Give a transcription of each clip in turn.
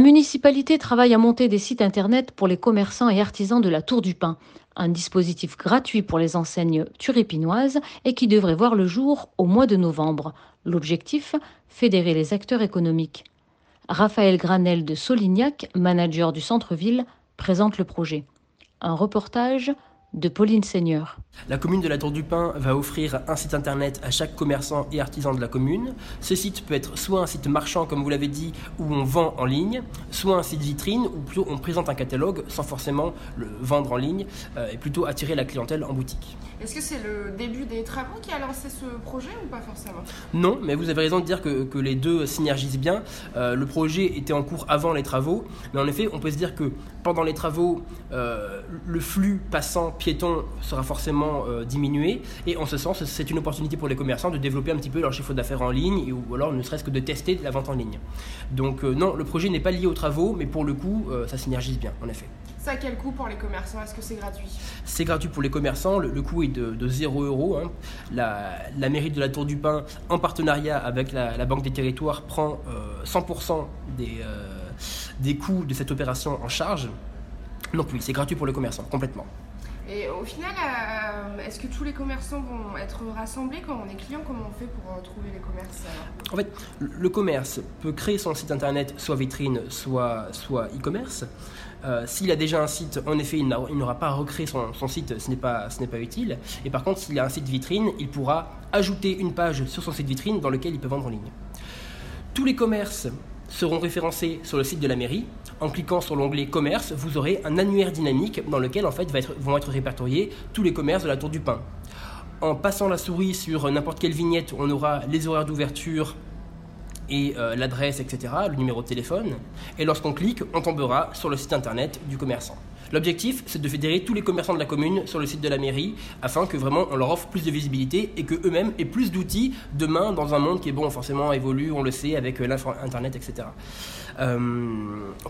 La municipalité travaille à monter des sites internet pour les commerçants et artisans de la Tour du Pin, un dispositif gratuit pour les enseignes turépinoises et qui devrait voir le jour au mois de novembre. L'objectif Fédérer les acteurs économiques. Raphaël Granel de Solignac, manager du centre-ville, présente le projet. Un reportage de Pauline Seigneur. La commune de la Tour du Pin va offrir un site internet à chaque commerçant et artisan de la commune. Ce site peut être soit un site marchand, comme vous l'avez dit, où on vend en ligne, soit un site vitrine, où plutôt on présente un catalogue sans forcément le vendre en ligne euh, et plutôt attirer la clientèle en boutique. Est-ce que c'est le début des travaux qui a lancé ce projet ou pas forcément? Non, mais vous avez raison de dire que, les deux synergisent bien. Euh, le projet était en cours avant les travaux, mais en effet, on peut se dire que pendant les travaux, euh, le flux passant piéton sera forcément euh, diminué. Et en ce sens, c'est une opportunité pour les commerçants de développer un petit peu leur chiffre d'affaires en ligne ou alors ne serait-ce que de tester la vente en ligne. Donc euh, non, le projet n'est pas lié aux travaux, mais pour le coup, euh, ça synergise bien, en effet. Ça a quel coût pour les commerçants? Est-ce que c'est gratuit? C'est gratuit pour les commerçants. Le, coût est de, 0 euros. Hein. La, mairie de la Tour du Pin, en partenariat avec la, Banque des Territoires, prend 100% des, des coûts de cette opération en charge. Donc oui, c'est gratuit pour les commerçants, complètement. Et au final, euh, est-ce que tous les commerçants vont être rassemblés quand on est client Comment on fait pour euh, trouver les commerces En fait, le commerce peut créer son site internet, soit vitrine, soit, soit e-commerce. Euh, s'il a déjà un site, en effet, il n'aura pas à recréer son, son site, ce n'est pas, pas utile. Et par contre, s'il a un site vitrine, il pourra ajouter une page sur son site vitrine dans lequel il peut vendre en ligne. Tous les commerces seront référencés sur le site de la mairie. En cliquant sur l'onglet commerce, vous aurez un annuaire dynamique dans lequel en fait vont être répertoriés tous les commerces de la Tour du Pin. En passant la souris sur n'importe quelle vignette, on aura les horaires d'ouverture et euh, l'adresse, etc., le numéro de téléphone. Et lorsqu'on clique, on tombera sur le site internet du commerçant. L'objectif, c'est de fédérer tous les commerçants de la commune sur le site de la mairie afin que vraiment on leur offre plus de visibilité et que eux-mêmes aient plus d'outils demain dans un monde qui est bon, forcément évolue, on le sait, avec euh, l'internet, etc. Euh,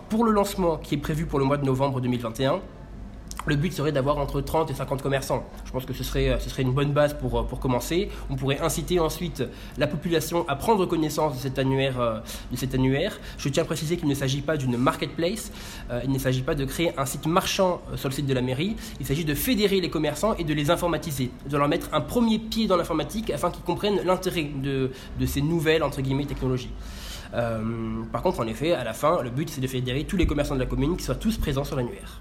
pour le lancement qui est prévu pour le mois de novembre 2021, le but serait d'avoir entre 30 et 50 commerçants. Je pense que ce serait, ce serait une bonne base pour, euh, pour commencer. On pourrait inciter ensuite la population à prendre connaissance de cet annuaire. Euh, de cet annuaire. Je tiens à préciser qu'il ne s'agit pas d'une marketplace, euh, il ne s'agit pas de créer un site marchand sur le site de la mairie, il s'agit de fédérer les commerçants et de les informatiser, de leur mettre un premier pied dans l'informatique afin qu'ils comprennent l'intérêt de, de, ces nouvelles entre guillemets, technologies. par contre, en effet, à la fin, le but c'est de fédérer tous les commerçants de la commune qui soient tous présents sur l'annuaire.